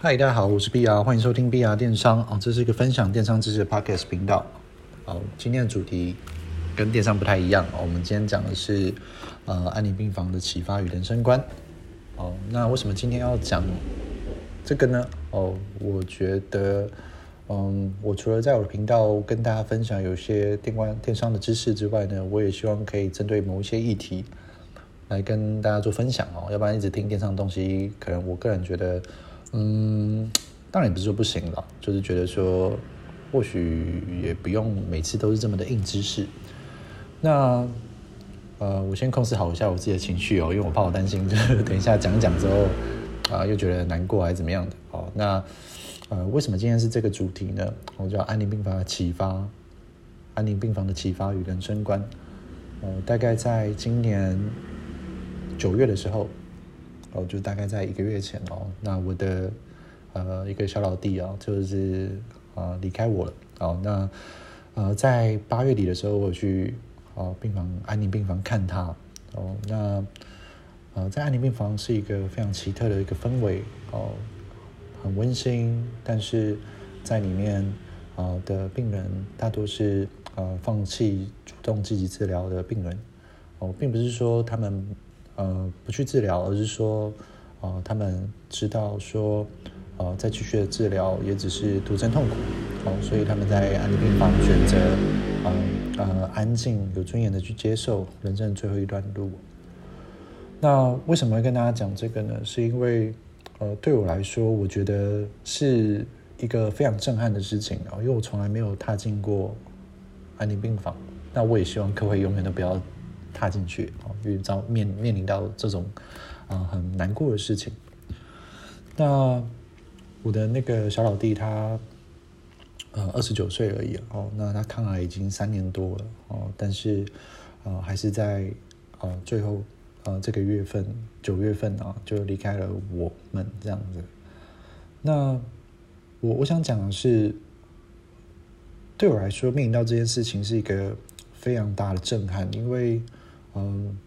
嗨，大家好，我是 BR，欢迎收听 BR 电商哦，这是一个分享电商知识的 Podcast 频道。好，今天的主题跟电商不太一样，我们今天讲的是呃安宁病房的启发与人生观。哦，那为什么今天要讲这个呢？哦，我觉得嗯，我除了在我的频道跟大家分享有些电关电商的知识之外呢，我也希望可以针对某一些议题来跟大家做分享哦，要不然一直听电商的东西，可能我个人觉得。嗯，当然也不是说不行了，就是觉得说，或许也不用每次都是这么的硬知识。那呃，我先控制好一下我自己的情绪哦，因为我怕我担心，就等一下讲一讲之后啊、又觉得难过还是怎么样的。好，那呃，为什么今天是这个主题呢？我叫安宁病房的启发，安宁病房的启发与人生观。呃，大概在今年九月的时候。哦，就大概在一个月前哦，那我的呃一个小老弟啊，就是啊离开我了。哦，那呃在八月底的时候，我去哦病房安宁病房看他。哦，那呃在安宁病房是一个非常奇特的一个氛围哦，很温馨，但是在里面啊的病人大多是呃放弃主动积极治疗的病人。哦，并不是说他们。呃，不去治疗，而是说，呃，他们知道说，呃，再继续的治疗也只是徒增痛苦，哦，所以他们在安宁病房选择，呃呃，安静有尊严的去接受人生最后一段路。那为什么会跟大家讲这个呢？是因为，呃，对我来说，我觉得是一个非常震撼的事情啊，因为我从来没有踏进过安宁病房，那我也希望各位永远都不要。踏进去哦，遇到面面临到这种啊、呃、很难过的事情。那我的那个小老弟他呃二十九岁而已哦，那他抗癌已经三年多了哦，但是呃还是在呃最后呃这个月份九月份啊就离开了我们这样子。那我我想讲的是，对我来说面临到这件事情是一个非常大的震撼，因为。嗯，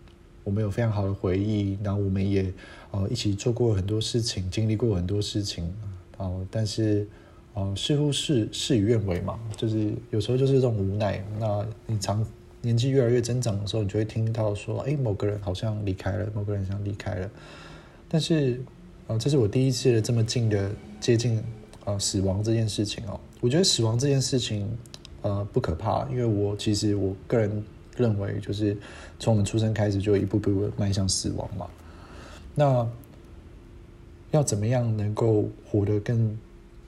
我们有非常好的回忆，然后我们也呃一起做过很多事情，经历过很多事情，哦，但是呃似乎是事与愿违嘛，就是有时候就是这种无奈。那你长年纪越来越增长的时候，你就会听到说，哎，某个人好像离开了，某个人想离开了。但是呃这是我第一次这么近的接近呃死亡这件事情哦。我觉得死亡这件事情呃不可怕，因为我其实我个人。认为就是从我们出生开始就一步步迈向死亡嘛。那要怎么样能够活得更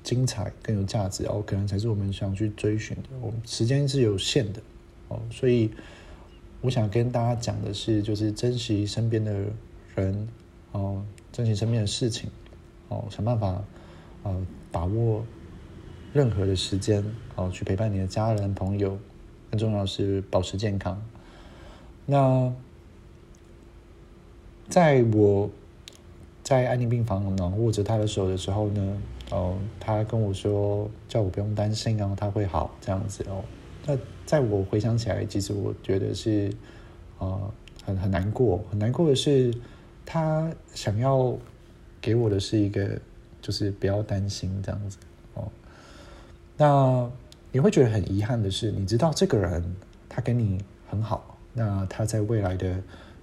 精彩、更有价值？哦，可能才是我们想去追寻的。我们时间是有限的哦，所以我想跟大家讲的是，就是珍惜身边的人哦，珍惜身边的事情哦，想办法呃把握任何的时间哦，去陪伴你的家人朋友。更重要是保持健康。那在我在安宁病房呢握着他的手的时候呢，哦，他跟我说叫我不用担心啊，他会好这样子哦。那在我回想起来，其实我觉得是啊，很很难过，很难过的是他想要给我的是一个，就是不要担心这样子哦。那。你会觉得很遗憾的是，你知道这个人他跟你很好，那他在未来的，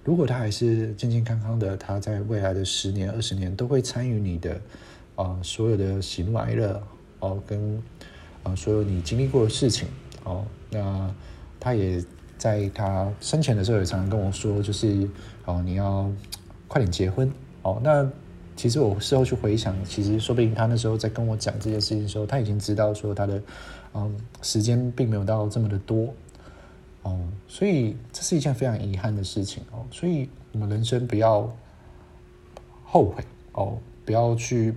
如果他还是健健康康的，他在未来的十年、二十年都会参与你的啊、呃、所有的喜怒哀乐哦，跟啊、呃、所有你经历过的事情哦，那他也在他生前的时候也常常跟我说，就是哦你要快点结婚哦，那其实我事后去回想，其实说不定他那时候在跟我讲这件事情的时候，他已经知道说他的。嗯，时间并没有到这么的多，哦，所以这是一件非常遗憾的事情哦。所以我们人生不要后悔哦，不要去，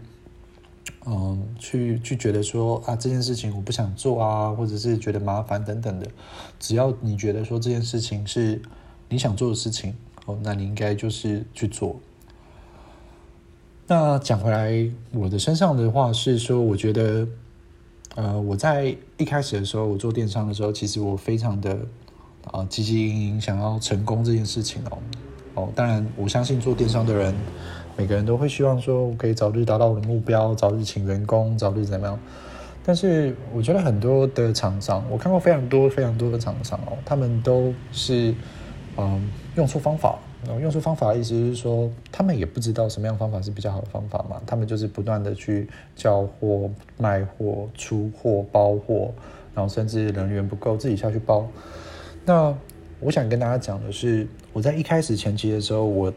嗯，去去觉得说啊这件事情我不想做啊，或者是觉得麻烦等等的。只要你觉得说这件事情是你想做的事情哦，那你应该就是去做。那讲回来，我的身上的话是说，我觉得。呃，我在一开始的时候，我做电商的时候，其实我非常的啊积极营营，想要成功这件事情哦。哦，当然，我相信做电商的人，每个人都会希望说，我可以早日达到我的目标，早日请员工，早日怎么样？但是我觉得很多的厂商，我看过非常多非常多的厂商哦，他们都是嗯用错方法。用错方法的意思是说，他们也不知道什么样方法是比较好的方法嘛，他们就是不断的去交货、卖货、出货、包货，然后甚至人员不够，自己下去包。那我想跟大家讲的是，我在一开始前期的时候，我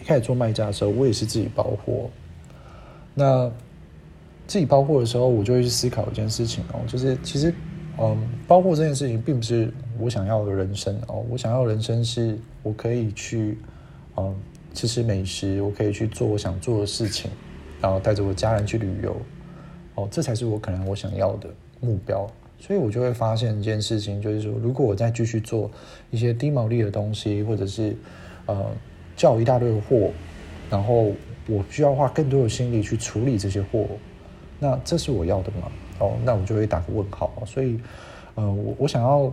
一开始做卖家的时候，我也是自己包货。那自己包货的时候，我就会去思考一件事情哦，就是其实，嗯，包括这件事情并不是我想要的人生哦，我想要人生是我可以去，嗯，吃吃美食，我可以去做我想做的事情，然后带着我家人去旅游，哦，这才是我可能我想要的目标。所以我就会发现一件事情，就是说，如果我再继续做一些低毛利的东西，或者是呃叫一大堆货，然后我需要花更多的心力去处理这些货，那这是我要的吗？哦，那我就会打个问号。所以，呃，我我想要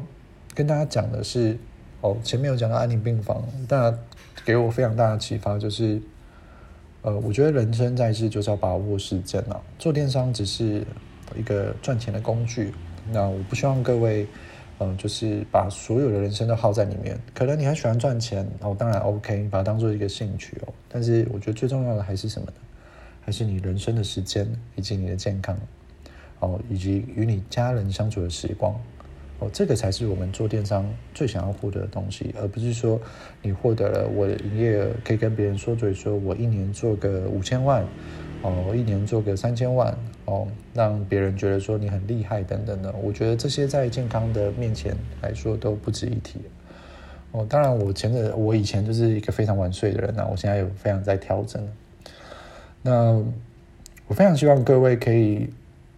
跟大家讲的是，哦，前面有讲到安宁病房，那给我非常大的启发，就是，呃，我觉得人生在世就是要把握时间啊，做电商只是一个赚钱的工具。那我不希望各位，嗯、就是把所有的人生都耗在里面。可能你很喜欢赚钱，哦，当然 OK，你把它当做一个兴趣哦。但是我觉得最重要的还是什么呢？还是你人生的时间，以及你的健康，哦，以及与你家人相处的时光，哦，这个才是我们做电商最想要获得的东西，而不是说你获得了我的营业额，可以跟别人说嘴，说我一年做个五千万。哦，一年做个三千万哦，让别人觉得说你很厉害等等的，我觉得这些在健康的面前来说都不值一提。哦，当然我前个我以前就是一个非常晚睡的人呐，我现在有非常在调整。那我非常希望各位可以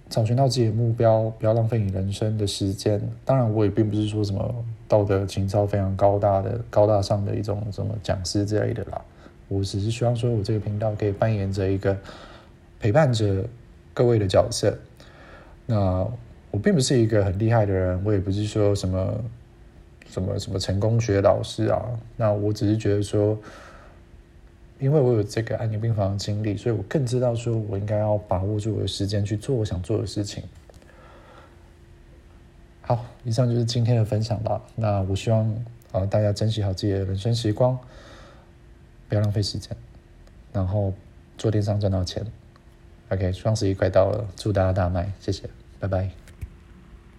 找寻到自己的目标，不要浪费你人生的时间。当然，我也并不是说什么道德情操非常高大的、高大上的一种什么讲师之类的啦。我只是希望说，我这个频道可以扮演着一个。陪伴着各位的角色，那我并不是一个很厉害的人，我也不是说什么什么什么成功学老师啊。那我只是觉得说，因为我有这个安宁病房的经历，所以我更知道说我应该要把握住我的时间去做我想做的事情。好，以上就是今天的分享了。那我希望啊，大家珍惜好自己的人生时光，不要浪费时间，然后做电商赚到钱。OK，双十一快到了，祝大家大卖，谢谢，拜拜。